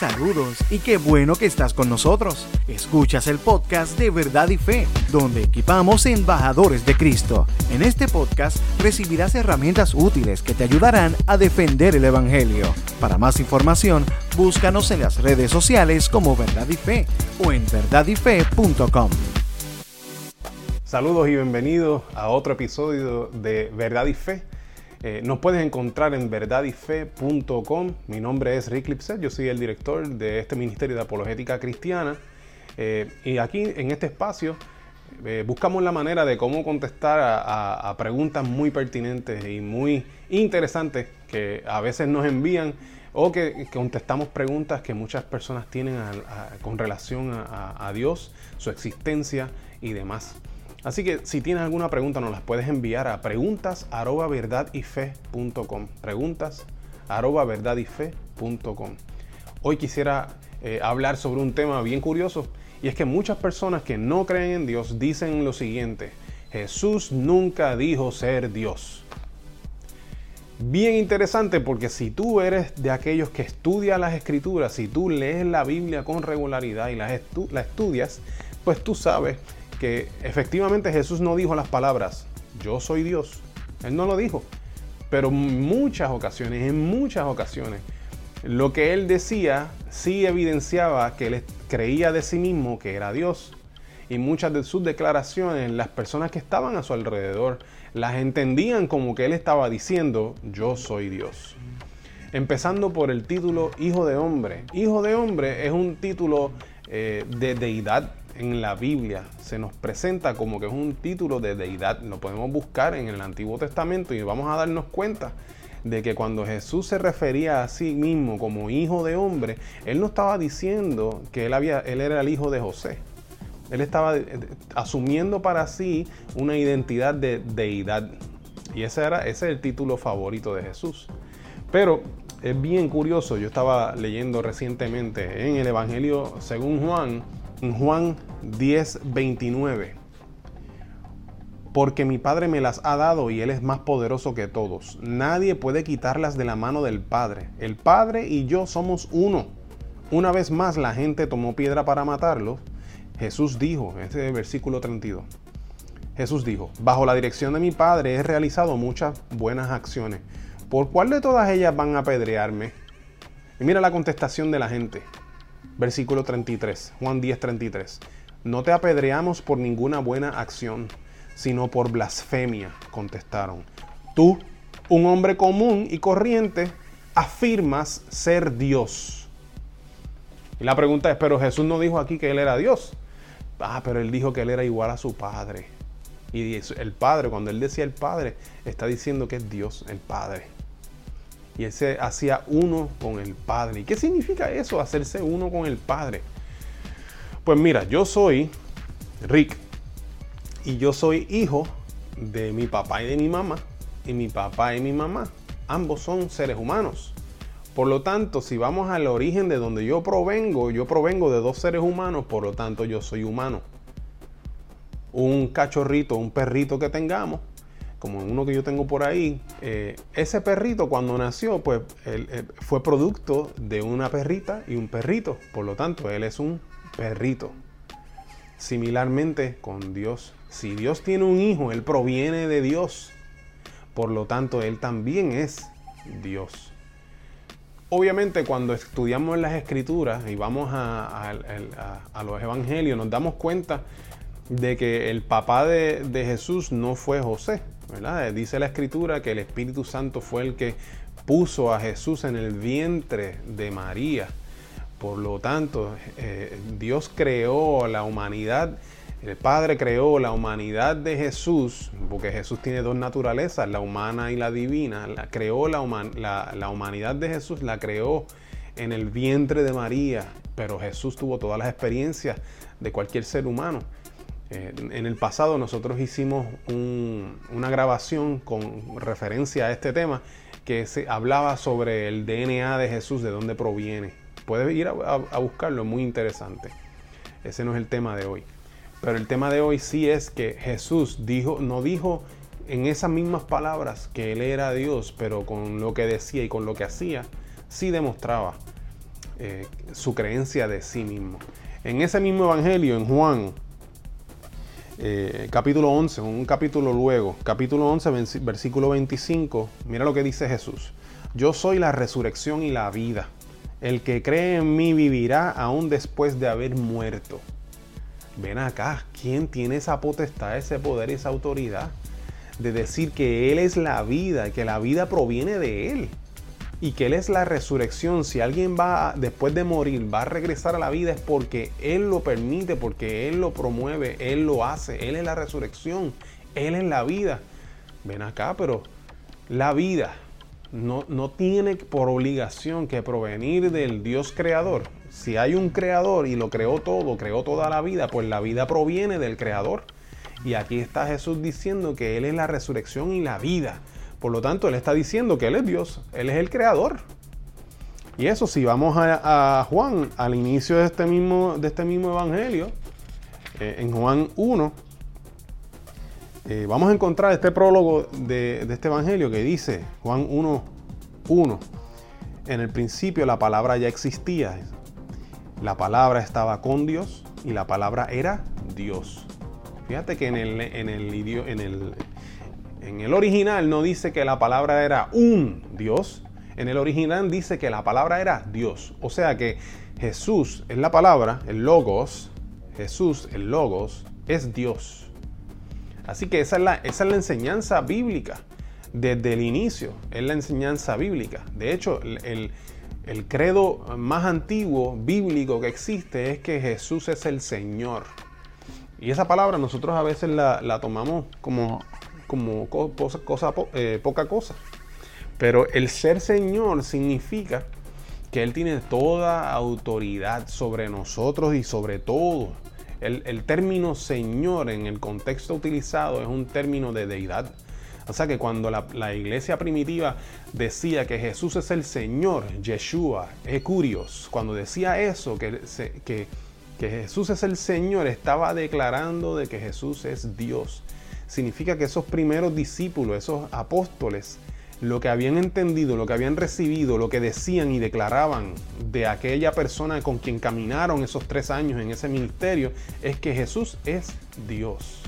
Saludos y qué bueno que estás con nosotros. Escuchas el podcast de Verdad y Fe, donde equipamos embajadores de Cristo. En este podcast recibirás herramientas útiles que te ayudarán a defender el Evangelio. Para más información, búscanos en las redes sociales como Verdad y Fe o en verdadyfe.com. Saludos y bienvenidos a otro episodio de Verdad y Fe. Eh, nos puedes encontrar en verdadyfe.com. Mi nombre es Rick Lipset, yo soy el director de este Ministerio de Apologética Cristiana. Eh, y aquí en este espacio eh, buscamos la manera de cómo contestar a, preguntas muy pertinentes y muy interesantes que a veces nos envían o que, contestamos preguntas que muchas personas tienen con relación a Dios, su existencia y demás. Así que si tienes alguna pregunta nos las puedes enviar a preguntas Preguntas Hoy quisiera eh, hablar sobre un tema bien curioso y es que muchas personas que no creen en Dios dicen lo siguiente, Jesús nunca dijo ser Dios. Bien interesante porque si tú eres de aquellos que estudian las escrituras, si tú lees la Biblia con regularidad y la estudias, pues tú sabes que efectivamente Jesús no dijo las palabras, yo soy Dios. Él no lo dijo. Pero en muchas ocasiones, en muchas ocasiones, lo que él decía sí evidenciaba que él creía de sí mismo que era Dios. Y muchas de sus declaraciones, las personas que estaban a su alrededor, las entendían como que él estaba diciendo, yo soy Dios. Empezando por el título Hijo de Hombre. Hijo de Hombre es un título eh, de deidad en la Biblia se nos presenta como que es un título de deidad. Lo podemos buscar en el Antiguo Testamento y vamos a darnos cuenta de que cuando Jesús se refería a sí mismo como hijo de hombre, él no estaba diciendo que él, había, él era el hijo de José. Él estaba eh, asumiendo para sí una identidad de deidad. Y ese, era, ese es el título favorito de Jesús. Pero es bien curioso, yo estaba leyendo recientemente en el Evangelio según Juan, Juan 10, 29. Porque mi Padre me las ha dado y Él es más poderoso que todos. Nadie puede quitarlas de la mano del Padre. El Padre y yo somos uno. Una vez más la gente tomó piedra para matarlo. Jesús dijo, este es el versículo 32. Jesús dijo, bajo la dirección de mi Padre he realizado muchas buenas acciones. ¿Por cuál de todas ellas van a apedrearme? Y mira la contestación de la gente. Versículo 33, Juan 10, 33. No te apedreamos por ninguna buena acción, sino por blasfemia, contestaron. Tú, un hombre común y corriente, afirmas ser Dios. Y la pregunta es, pero Jesús no dijo aquí que Él era Dios. Ah, pero Él dijo que Él era igual a su Padre. Y el Padre, cuando Él decía el Padre, está diciendo que es Dios, el Padre y él se hacía uno con el Padre. ¿Y qué significa eso, hacerse uno con el Padre? Pues mira, yo soy Rick y yo soy hijo de mi papá y de mi mamá y mi papá y mi mamá. Ambos son seres humanos. Por lo tanto, si vamos al origen de donde yo provengo, yo provengo de dos seres humanos, por lo tanto yo soy humano. Un cachorrito, un perrito que tengamos, como uno que yo tengo por ahí, eh, ese perrito cuando nació, pues él, fue producto de una perrita y un perrito. Por lo tanto, él es un perrito. Similarmente con Dios. Si Dios tiene un hijo, él proviene de Dios. Por lo tanto, él también es Dios. Obviamente cuando estudiamos las escrituras y vamos a, los evangelios, nos damos cuenta de que el papá de, Jesús no fue José, Dice la escritura que el Espíritu Santo fue el que puso a Jesús en el vientre de María. Por lo tanto, eh, Dios creó la humanidad, el Padre creó la humanidad de Jesús, porque Jesús tiene dos naturalezas, la humana y la divina. Creó la humanidad de Jesús, la creó en el vientre de María, pero Jesús tuvo todas las experiencias de cualquier ser humano. Eh, en el pasado nosotros hicimos una grabación con referencia a este tema que se hablaba sobre el DNA de Jesús, de dónde proviene. Puedes ir a, buscarlo, es muy interesante. Ese no es el tema de hoy. Pero el tema de hoy sí es que Jesús dijo, no dijo en esas mismas palabras que Él era Dios, pero con lo que decía y con lo que hacía, sí demostraba eh, su creencia de sí mismo. En ese mismo evangelio, en Juan, eh, capítulo 11, un capítulo luego, capítulo 11, versículo 25, mira lo que dice Jesús. Yo soy la resurrección y la vida. El que cree en mí vivirá aún después de haber muerto. Ven acá, ¿quién tiene esa potestad, ese poder y esa autoridad de decir que Él es la vida, que la vida proviene de Él? Y que Él es la resurrección. Si alguien va después de morir, va a regresar a la vida es porque Él lo permite, porque Él lo promueve, Él lo hace. Él es la resurrección, Él es la vida. Ven acá, pero la vida no, no tiene por obligación que provenir del Dios creador. Si hay un creador y lo creó todo, creó toda la vida, pues la vida proviene del creador. Y aquí está Jesús diciendo que Él es la resurrección y la vida. Por lo tanto, Él está diciendo que Él es Dios, Él es el creador. Y eso, si vamos a, Juan, al inicio de este mismo, de este mismo evangelio, eh, en Juan 1, eh, vamos a encontrar este prólogo de, este evangelio que dice, Juan 1, 1, en el principio la palabra ya existía, la palabra estaba con Dios y la palabra era Dios. Fíjate que en el, en el, en el, en el original no dice que la palabra era un Dios. En el original dice que la palabra era Dios. O sea que Jesús es la palabra, el logos. Jesús, el logos, es Dios. Así que esa es la, enseñanza bíblica. Desde el inicio es la enseñanza bíblica. De hecho, el, credo más antiguo bíblico que existe es que Jesús es el Señor. Y esa palabra nosotros a veces la tomamos como como eh, poca cosa. Pero el ser Señor significa que Él tiene toda autoridad sobre nosotros y sobre todo. El, término Señor en el contexto utilizado es un término de deidad. O sea que cuando la, iglesia primitiva decía que Jesús es el Señor, Yeshua, Ecurios, cuando decía eso, que, que, que Jesús es el Señor, estaba declarando de que Jesús es Dios significa que esos primeros discípulos, esos apóstoles, lo que habían entendido, lo que habían recibido, lo que decían y declaraban de aquella persona con quien caminaron esos tres años en ese ministerio, es que Jesús es Dios.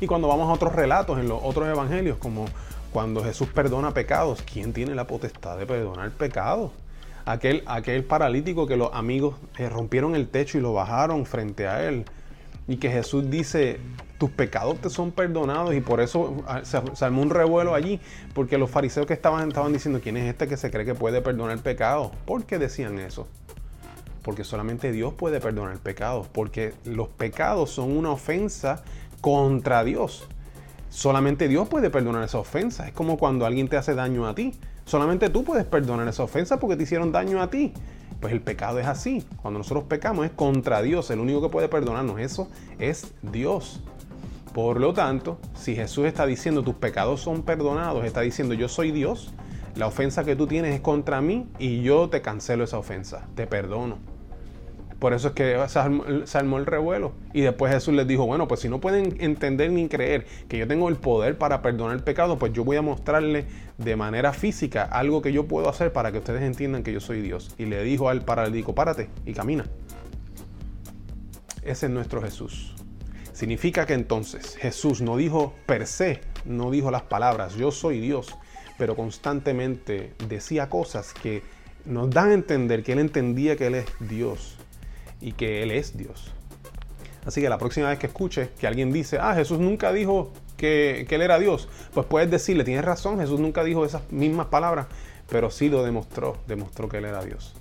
Y cuando vamos a otros relatos en los otros evangelios, como cuando Jesús perdona pecados, ¿quién tiene la potestad de perdonar pecados? Aquel, aquel paralítico que los amigos eh, rompieron el techo y lo bajaron frente a él. Y que Jesús dice, tus pecados te son perdonados y por eso ah, se, armó un revuelo allí, porque los fariseos que estaban, estaban diciendo, ¿quién es este que se cree que puede perdonar pecados? ¿Por qué decían eso? Porque solamente Dios puede perdonar pecados, porque los pecados son una ofensa contra Dios. Solamente Dios puede perdonar esa ofensa. Es como cuando alguien te hace daño a ti. Solamente tú puedes perdonar esa ofensa porque te hicieron daño a ti. Pues el pecado es así. Cuando nosotros pecamos es contra Dios. El único que puede perdonarnos eso es Dios. Por lo tanto, si Jesús está diciendo tus pecados son perdonados, está diciendo yo soy Dios, la ofensa que tú tienes es contra mí y yo te cancelo esa ofensa, te perdono. Por eso es que se armó, el revuelo. Y después Jesús les dijo, bueno, pues si no pueden entender ni creer que yo tengo el poder para perdonar el pecado, pues yo voy a mostrarle de manera física algo que yo puedo hacer para que ustedes entiendan que yo soy Dios. Y le dijo al paralítico, párate y camina. Ese es nuestro Jesús. Significa que entonces Jesús no dijo per se, no dijo las palabras, yo soy Dios, pero constantemente decía cosas que nos dan a entender que Él entendía que Él es Dios y que Él es Dios. Así que la próxima vez que escuche que alguien dice, ah, Jesús nunca dijo que, que Él era Dios, pues puedes decirle, tienes razón, Jesús nunca dijo esas mismas palabras, pero sí lo demostró, demostró que Él era Dios.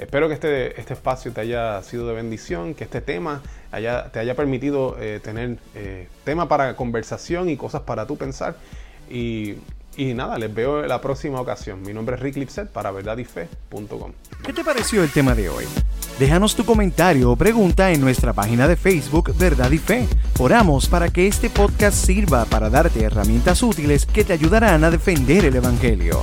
Espero que este, este espacio te haya sido de bendición, que este tema te haya permitido eh, tener eh, tema para conversación y cosas para tú pensar. Y, nada, les veo en la próxima ocasión. Mi nombre es Rick Lipset para verdadyfe.com. ¿Qué te pareció el tema de hoy? Déjanos tu comentario o pregunta en nuestra página de Facebook Verdad y Fe. Oramos para que este podcast sirva para darte herramientas útiles que te ayudarán a defender el Evangelio.